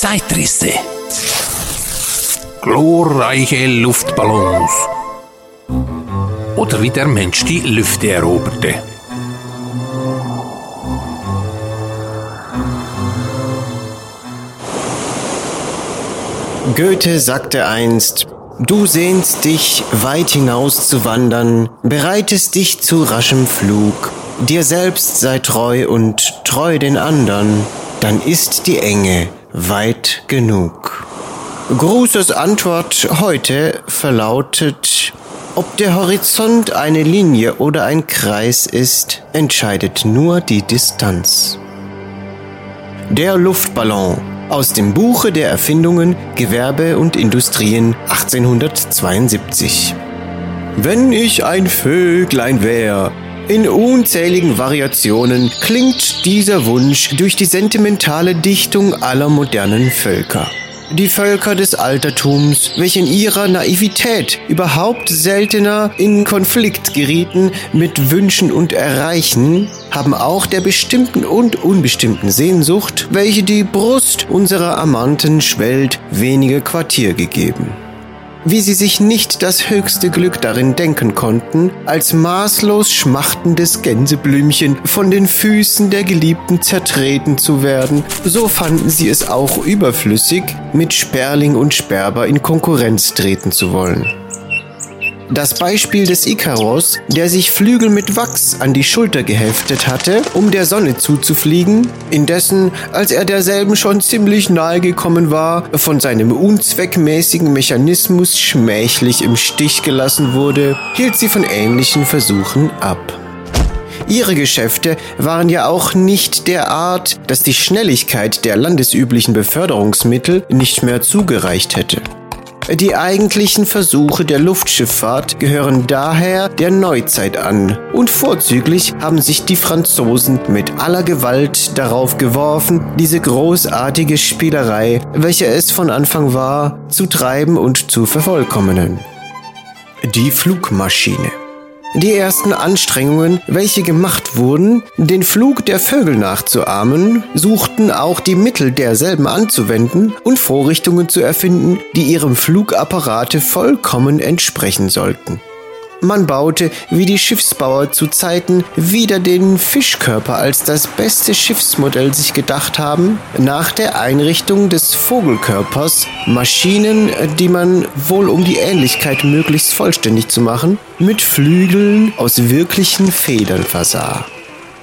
Zeitrisse. Glorreiche Luftballons. Oder wie der Mensch die Lüfte eroberte. Goethe sagte einst, Du sehnst dich, weit hinaus zu wandern, bereitest dich zu raschem Flug, dir selbst sei treu und treu den andern, dann ist die Enge weit genug. Grußes Antwort heute verlautet, ob der Horizont eine Linie oder ein Kreis ist, entscheidet nur die Distanz. Der Luftballon aus dem Buche der Erfindungen, Gewerbe und Industrien 1872. Wenn ich ein Vöglein wär, in unzähligen Variationen klingt dieser Wunsch durch die sentimentale Dichtung aller modernen Völker. Die Völker des Altertums, welche in ihrer Naivität überhaupt seltener in Konflikt gerieten mit Wünschen und Erreichen, haben auch der bestimmten und unbestimmten Sehnsucht, welche die Brust unserer Amanten schwellt, wenige Quartier gegeben wie sie sich nicht das höchste Glück darin denken konnten, als maßlos schmachtendes Gänseblümchen von den Füßen der Geliebten zertreten zu werden, so fanden sie es auch überflüssig, mit Sperling und Sperber in Konkurrenz treten zu wollen. Das Beispiel des Ikaros, der sich Flügel mit Wachs an die Schulter geheftet hatte, um der Sonne zuzufliegen, indessen, als er derselben schon ziemlich nahe gekommen war, von seinem unzweckmäßigen Mechanismus schmählich im Stich gelassen wurde, hielt sie von ähnlichen Versuchen ab. Ihre Geschäfte waren ja auch nicht der Art, dass die Schnelligkeit der landesüblichen Beförderungsmittel nicht mehr zugereicht hätte. Die eigentlichen Versuche der Luftschifffahrt gehören daher der Neuzeit an und vorzüglich haben sich die Franzosen mit aller Gewalt darauf geworfen, diese großartige Spielerei, welche es von Anfang war, zu treiben und zu vervollkommnen. Die Flugmaschine. Die ersten Anstrengungen, welche gemacht wurden, den Flug der Vögel nachzuahmen, suchten auch die Mittel derselben anzuwenden und Vorrichtungen zu erfinden, die ihrem Flugapparate vollkommen entsprechen sollten. Man baute, wie die Schiffsbauer zu Zeiten wieder den Fischkörper als das beste Schiffsmodell sich gedacht haben, nach der Einrichtung des Vogelkörpers Maschinen, die man wohl um die Ähnlichkeit möglichst vollständig zu machen, mit Flügeln aus wirklichen Federn versah.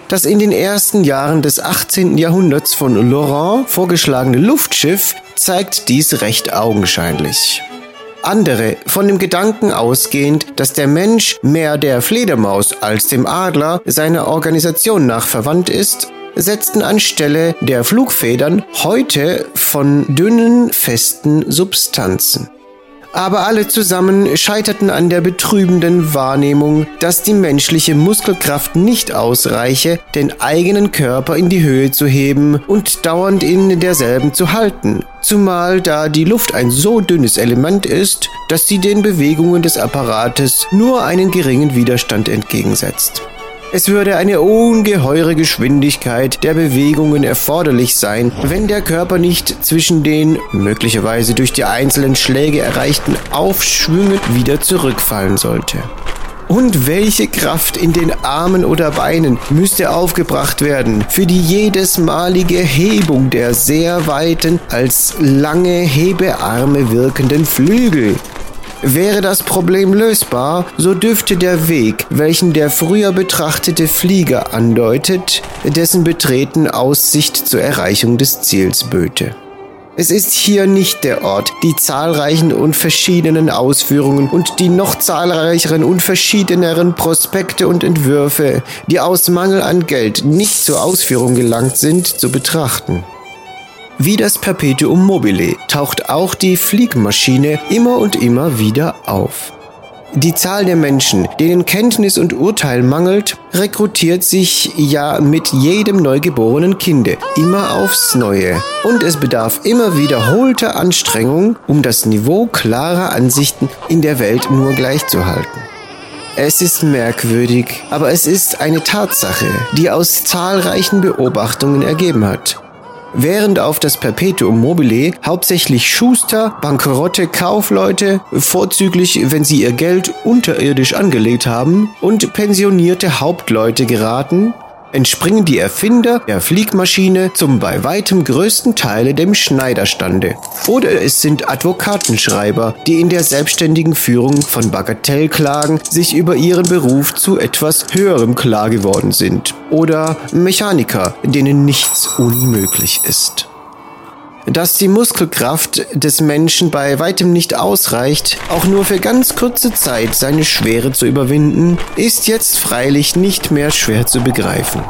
Das in den ersten Jahren des 18. Jahrhunderts von Laurent vorgeschlagene Luftschiff zeigt dies recht augenscheinlich. Andere, von dem Gedanken ausgehend, dass der Mensch mehr der Fledermaus als dem Adler seiner Organisation nach verwandt ist, setzten anstelle der Flugfedern heute von dünnen, festen Substanzen aber alle zusammen scheiterten an der betrübenden Wahrnehmung, dass die menschliche Muskelkraft nicht ausreiche, den eigenen Körper in die Höhe zu heben und dauernd in derselben zu halten, zumal da die Luft ein so dünnes Element ist, dass sie den Bewegungen des Apparates nur einen geringen Widerstand entgegensetzt. Es würde eine ungeheure Geschwindigkeit der Bewegungen erforderlich sein, wenn der Körper nicht zwischen den möglicherweise durch die einzelnen Schläge erreichten Aufschwüngen wieder zurückfallen sollte. Und welche Kraft in den Armen oder Beinen müsste aufgebracht werden für die jedesmalige Hebung der sehr weiten, als lange Hebearme wirkenden Flügel? Wäre das Problem lösbar, so dürfte der Weg, welchen der früher betrachtete Flieger andeutet, dessen Betreten Aussicht zur Erreichung des Ziels böte. Es ist hier nicht der Ort, die zahlreichen und verschiedenen Ausführungen und die noch zahlreicheren und verschiedeneren Prospekte und Entwürfe, die aus Mangel an Geld nicht zur Ausführung gelangt sind, zu betrachten. Wie das Perpetuum mobile taucht auch die Fliegmaschine immer und immer wieder auf. Die Zahl der Menschen, denen Kenntnis und Urteil mangelt, rekrutiert sich ja mit jedem neugeborenen Kinde immer aufs Neue. Und es bedarf immer wiederholter Anstrengung, um das Niveau klarer Ansichten in der Welt nur gleichzuhalten. Es ist merkwürdig, aber es ist eine Tatsache, die aus zahlreichen Beobachtungen ergeben hat. Während auf das Perpetuum mobile hauptsächlich Schuster, bankrotte Kaufleute, vorzüglich wenn sie ihr Geld unterirdisch angelegt haben, und pensionierte Hauptleute geraten, entspringen die Erfinder der Fliegmaschine zum bei weitem größten Teile dem Schneiderstande. Oder es sind Advokatenschreiber, die in der selbstständigen Führung von Bagatellklagen sich über ihren Beruf zu etwas höherem klar geworden sind. Oder Mechaniker, denen nichts unmöglich ist. Dass die Muskelkraft des Menschen bei weitem nicht ausreicht, auch nur für ganz kurze Zeit seine Schwere zu überwinden, ist jetzt freilich nicht mehr schwer zu begreifen.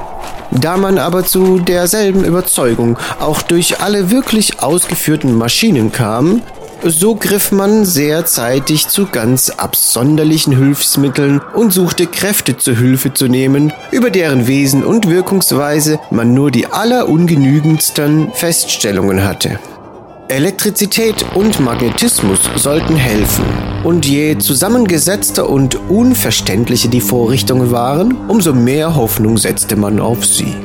Da man aber zu derselben Überzeugung auch durch alle wirklich ausgeführten Maschinen kam, so griff man sehr zeitig zu ganz absonderlichen Hilfsmitteln und suchte Kräfte zur Hilfe zu nehmen, über deren Wesen und Wirkungsweise man nur die allerungenügendsten Feststellungen hatte. Elektrizität und Magnetismus sollten helfen. Und je zusammengesetzter und unverständlicher die Vorrichtungen waren, umso mehr Hoffnung setzte man auf sie.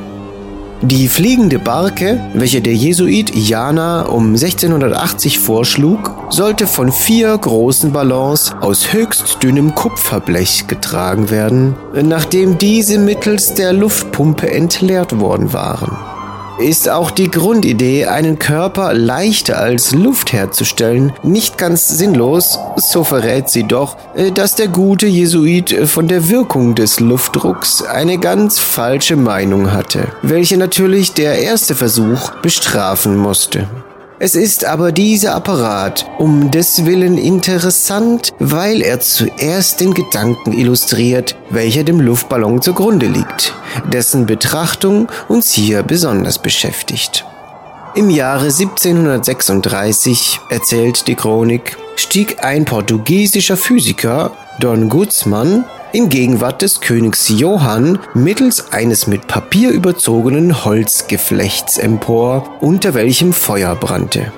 Die fliegende Barke, welche der Jesuit Jana um 1680 vorschlug, sollte von vier großen Ballons aus höchst dünnem Kupferblech getragen werden, nachdem diese mittels der Luftpumpe entleert worden waren ist auch die Grundidee, einen Körper leichter als Luft herzustellen, nicht ganz sinnlos, so verrät sie doch, äh, dass der gute Jesuit von der Wirkung des Luftdrucks eine ganz falsche Meinung hatte, welche natürlich der erste Versuch bestrafen musste. Es ist aber dieser Apparat um des Willen interessant, weil er zuerst den Gedanken illustriert, welcher dem Luftballon zugrunde liegt, dessen Betrachtung uns hier besonders beschäftigt. Im Jahre 1736, erzählt die Chronik, stieg ein portugiesischer Physiker, Don Guzman, in Gegenwart des Königs Johann mittels eines mit Papier überzogenen Holzgeflechts empor, unter welchem Feuer brannte.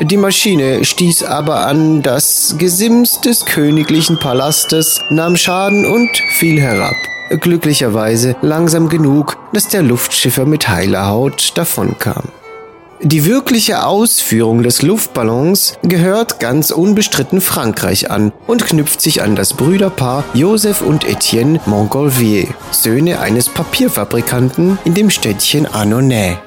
Die Maschine stieß aber an das Gesims des königlichen Palastes, nahm Schaden und fiel herab. Glücklicherweise langsam genug, dass der Luftschiffer mit heiler Haut davonkam. Die wirkliche Ausführung des Luftballons gehört ganz unbestritten Frankreich an und knüpft sich an das Brüderpaar Joseph und Etienne Montgolfier, Söhne eines Papierfabrikanten in dem Städtchen Annonay.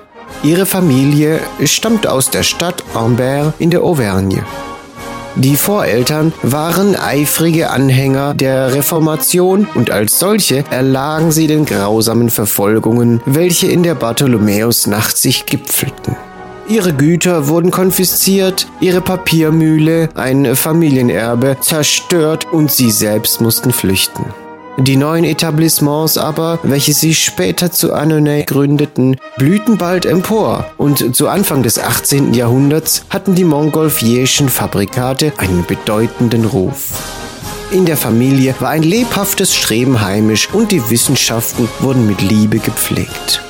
Ihre Familie stammt aus der Stadt Ambert in der Auvergne. Die Voreltern waren eifrige Anhänger der Reformation und als solche erlagen sie den grausamen Verfolgungen, welche in der Bartholomäusnacht sich gipfelten. Ihre Güter wurden konfisziert, ihre Papiermühle, ein Familienerbe, zerstört und sie selbst mussten flüchten. Die neuen Etablissements aber, welche sie später zu Annonay gründeten, blühten bald empor und zu Anfang des 18. Jahrhunderts hatten die Montgolfierschen Fabrikate einen bedeutenden Ruf. In der Familie war ein lebhaftes Streben heimisch und die Wissenschaften wurden mit Liebe gepflegt.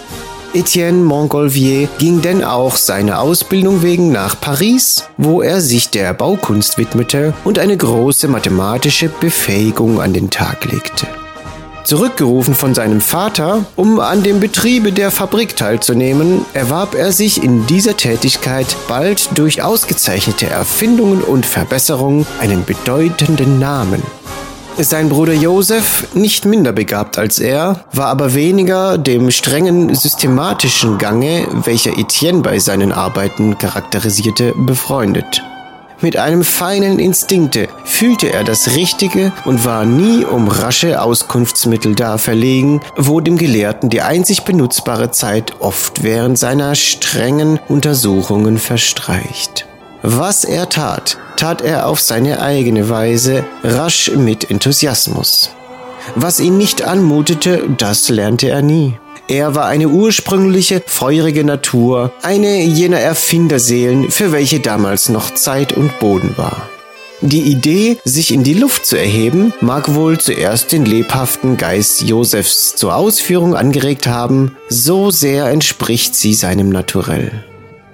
Etienne Montgolfier ging denn auch seiner Ausbildung wegen nach Paris, wo er sich der Baukunst widmete und eine große mathematische Befähigung an den Tag legte. Zurückgerufen von seinem Vater, um an dem Betriebe der Fabrik teilzunehmen, erwarb er sich in dieser Tätigkeit bald durch ausgezeichnete Erfindungen und Verbesserungen einen bedeutenden Namen. Sein Bruder Joseph, nicht minder begabt als er, war aber weniger dem strengen systematischen Gange, welcher Etienne bei seinen Arbeiten charakterisierte, befreundet. Mit einem feinen Instinkte fühlte er das Richtige und war nie um rasche Auskunftsmittel da verlegen, wo dem Gelehrten die einzig benutzbare Zeit oft während seiner strengen Untersuchungen verstreicht. Was er tat, tat er auf seine eigene Weise, rasch mit Enthusiasmus. Was ihn nicht anmutete, das lernte er nie. Er war eine ursprüngliche, feurige Natur, eine jener Erfinderseelen, für welche damals noch Zeit und Boden war. Die Idee, sich in die Luft zu erheben, mag wohl zuerst den lebhaften Geist Josefs zur Ausführung angeregt haben, so sehr entspricht sie seinem Naturell.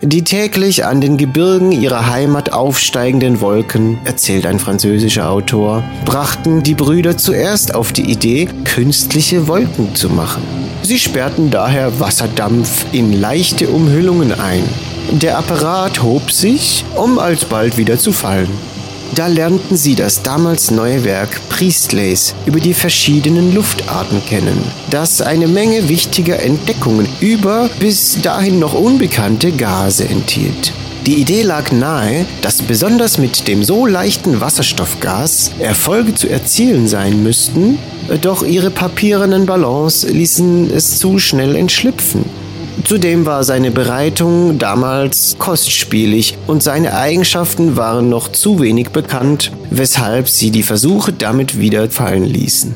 Die täglich an den Gebirgen ihrer Heimat aufsteigenden Wolken, erzählt ein französischer Autor, brachten die Brüder zuerst auf die Idee, künstliche Wolken zu machen. Sie sperrten daher Wasserdampf in leichte Umhüllungen ein. Der Apparat hob sich, um alsbald wieder zu fallen. Da lernten sie das damals neue Werk Priestleys über die verschiedenen Luftarten kennen, das eine Menge wichtiger Entdeckungen über bis dahin noch unbekannte Gase enthielt. Die Idee lag nahe, dass besonders mit dem so leichten Wasserstoffgas Erfolge zu erzielen sein müssten, doch ihre papierenen Ballons ließen es zu schnell entschlüpfen. Zudem war seine Bereitung damals kostspielig und seine Eigenschaften waren noch zu wenig bekannt, weshalb sie die Versuche damit wieder fallen ließen.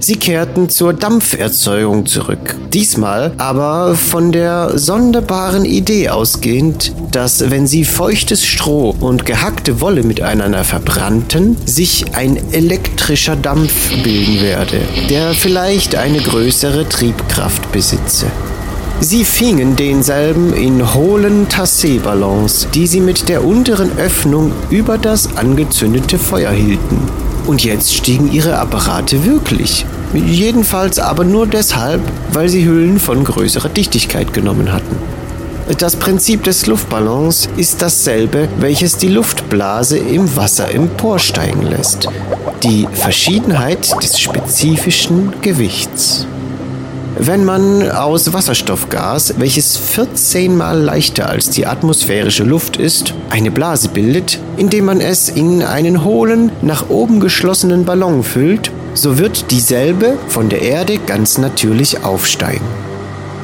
Sie kehrten zur Dampferzeugung zurück. Diesmal aber von der sonderbaren Idee ausgehend, dass wenn sie feuchtes Stroh und gehackte Wolle miteinander verbrannten, sich ein elektrischer Dampf bilden werde, der vielleicht eine größere Triebkraft besitze. Sie fingen denselben in hohlen Tassé-Ballons, die sie mit der unteren Öffnung über das angezündete Feuer hielten. Und jetzt stiegen ihre Apparate wirklich. Jedenfalls aber nur deshalb, weil sie Hüllen von größerer Dichtigkeit genommen hatten. Das Prinzip des Luftballons ist dasselbe, welches die Luftblase im Wasser emporsteigen lässt. Die Verschiedenheit des spezifischen Gewichts. Wenn man aus Wasserstoffgas, welches 14 mal leichter als die atmosphärische Luft ist, eine Blase bildet, indem man es in einen hohlen, nach oben geschlossenen Ballon füllt, so wird dieselbe von der Erde ganz natürlich aufsteigen.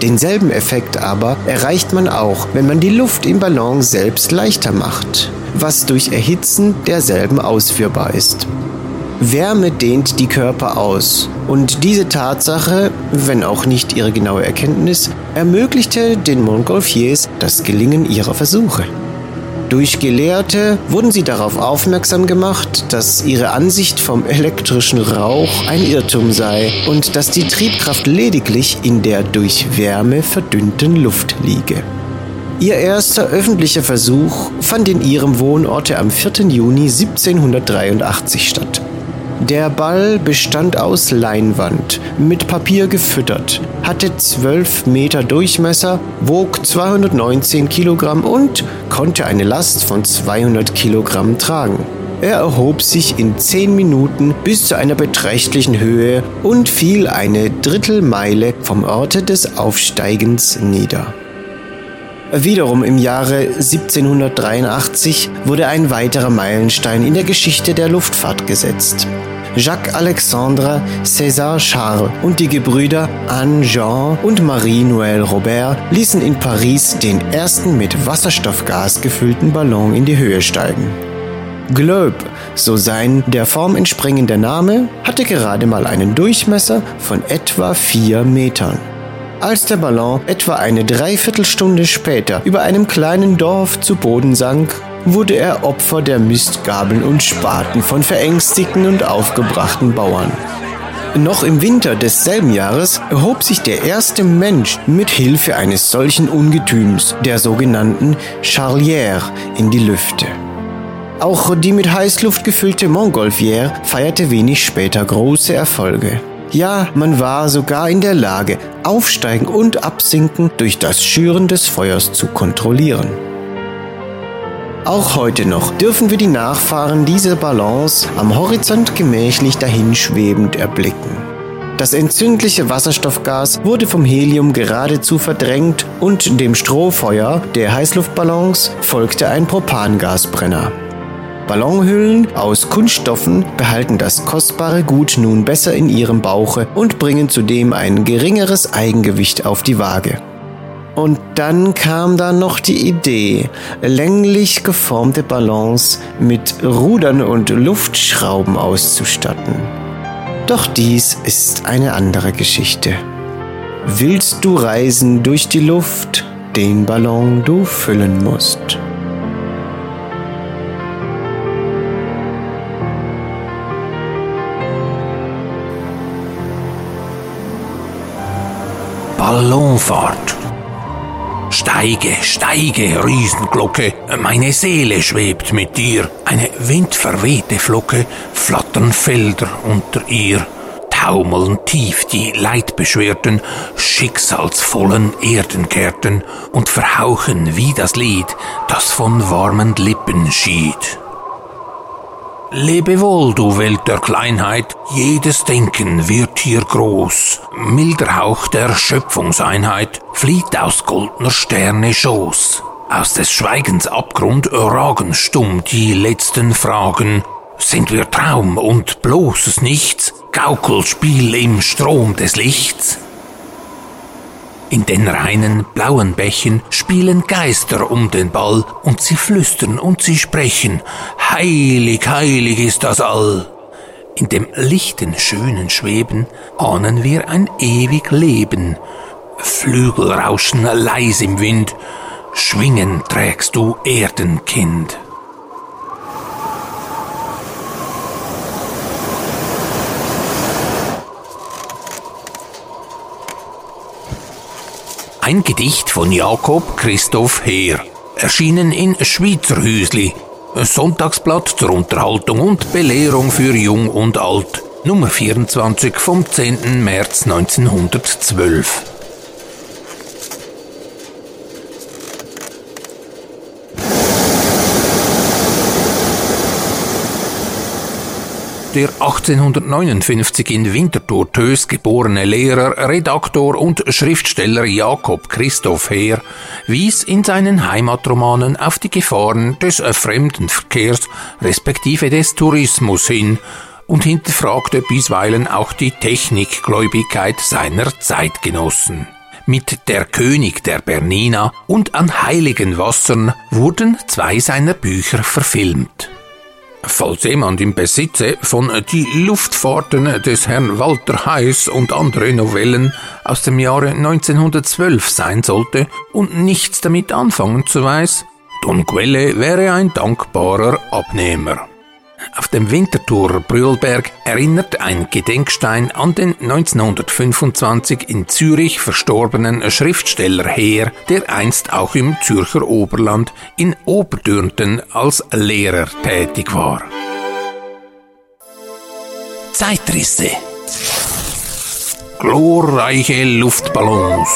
Denselben Effekt aber erreicht man auch, wenn man die Luft im Ballon selbst leichter macht, was durch Erhitzen derselben ausführbar ist. Wärme dehnt die Körper aus. Und diese Tatsache, wenn auch nicht ihre genaue Erkenntnis, ermöglichte den Montgolfiers das Gelingen ihrer Versuche. Durch Gelehrte wurden sie darauf aufmerksam gemacht, dass ihre Ansicht vom elektrischen Rauch ein Irrtum sei und dass die Triebkraft lediglich in der durch Wärme verdünnten Luft liege. Ihr erster öffentlicher Versuch fand in ihrem Wohnorte am 4. Juni 1783 statt. Der Ball bestand aus Leinwand, mit Papier gefüttert, hatte 12 Meter Durchmesser, wog 219 Kilogramm und konnte eine Last von 200 Kilogramm tragen. Er erhob sich in 10 Minuten bis zu einer beträchtlichen Höhe und fiel eine Drittelmeile vom Orte des Aufsteigens nieder. Wiederum im Jahre 1783 wurde ein weiterer Meilenstein in der Geschichte der Luftfahrt gesetzt. Jacques-Alexandre César Charles und die Gebrüder Anne-Jean und Marie-Noël Robert ließen in Paris den ersten mit Wasserstoffgas gefüllten Ballon in die Höhe steigen. Globe, so sein der Form entspringender Name, hatte gerade mal einen Durchmesser von etwa vier Metern. Als der Ballon etwa eine Dreiviertelstunde später über einem kleinen Dorf zu Boden sank, wurde er Opfer der Mistgabeln und Spaten von verängstigten und aufgebrachten Bauern. Noch im Winter desselben Jahres erhob sich der erste Mensch mit Hilfe eines solchen Ungetüms, der sogenannten Charlière, in die Lüfte. Auch die mit Heißluft gefüllte Montgolfière feierte wenig später große Erfolge. Ja, man war sogar in der Lage, Aufsteigen und Absinken durch das Schüren des Feuers zu kontrollieren. Auch heute noch dürfen wir die Nachfahren dieser Ballons am Horizont gemächlich dahinschwebend erblicken. Das entzündliche Wasserstoffgas wurde vom Helium geradezu verdrängt und dem Strohfeuer der Heißluftballons folgte ein Propangasbrenner. Ballonhüllen aus Kunststoffen behalten das kostbare Gut nun besser in ihrem Bauche und bringen zudem ein geringeres Eigengewicht auf die Waage. Und dann kam da noch die Idee, länglich geformte Ballons mit Rudern und Luftschrauben auszustatten. Doch dies ist eine andere Geschichte. Willst du reisen durch die Luft, den Ballon du füllen musst. Ballonfahrt. Steige, steige, Riesenglocke, meine Seele schwebt mit dir. Eine windverwehte Flocke, flattern Felder unter ihr. taumeln tief die leidbeschwerten, schicksalsvollen Erden kehrten und verhauchen wie das Lied, das von warmen Lippen schied. Lebe wohl, du Welt der Kleinheit, jedes Denken wird hier groß. Milder Hauch der Schöpfungseinheit flieht aus goldner Sterne Schoß. Aus des Schweigens Abgrund ragen stumm die letzten Fragen. Sind wir Traum und bloßes Nichts, Gaukelspiel im Strom des Lichts? In den reinen blauen Bächen spielen Geister um den Ball und sie flüstern und sie sprechen. Heilig, heilig ist das All. In dem lichten, schönen Schweben ahnen wir ein ewig Leben. Flügel rauschen leis im Wind, Schwingen trägst du Erdenkind. Ein Gedicht von Jakob Christoph Heer, erschienen in Schweizer Hüsli, Sonntagsblatt zur Unterhaltung und Belehrung für Jung und Alt, Nummer 24 vom 10. März 1912. Der 1859 in Winterthur Tös geborene Lehrer, Redaktor und Schriftsteller Jakob Christoph Heer wies in seinen Heimatromanen auf die Gefahren des Fremdenverkehrs respektive des Tourismus hin und hinterfragte bisweilen auch die Technikgläubigkeit seiner Zeitgenossen. Mit Der König der Bernina und An heiligen Wassern wurden zwei seiner Bücher verfilmt. Falls jemand im Besitze von Die Luftfahrten des Herrn Walter Heiß und andere Novellen aus dem Jahre 1912 sein sollte und nichts damit anfangen zu weiß, Don Quelle wäre ein dankbarer Abnehmer. Auf dem Winterthur Brühlberg erinnert ein Gedenkstein an den 1925 in Zürich verstorbenen Schriftsteller Heer, der einst auch im Zürcher Oberland in Oberdürnten als Lehrer tätig war. Zeitrisse Glorreiche Luftballons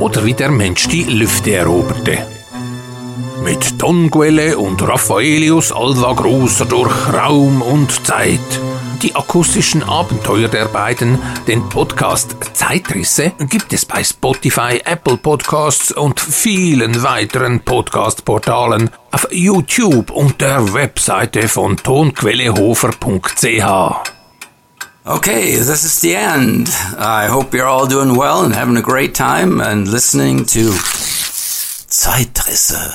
oder wie der Mensch die Lüfte eroberte. Mit Tonquelle und Raffaelius Alva Großer durch Raum und Zeit. Die akustischen Abenteuer der beiden, den Podcast Zeitrisse, gibt es bei Spotify, Apple Podcasts und vielen weiteren Podcast-Portalen, auf YouTube und der Webseite von tonquellehofer.ch. Okay, this is the end. I hope you're all doing well and having a great time and listening to Zeitrisse.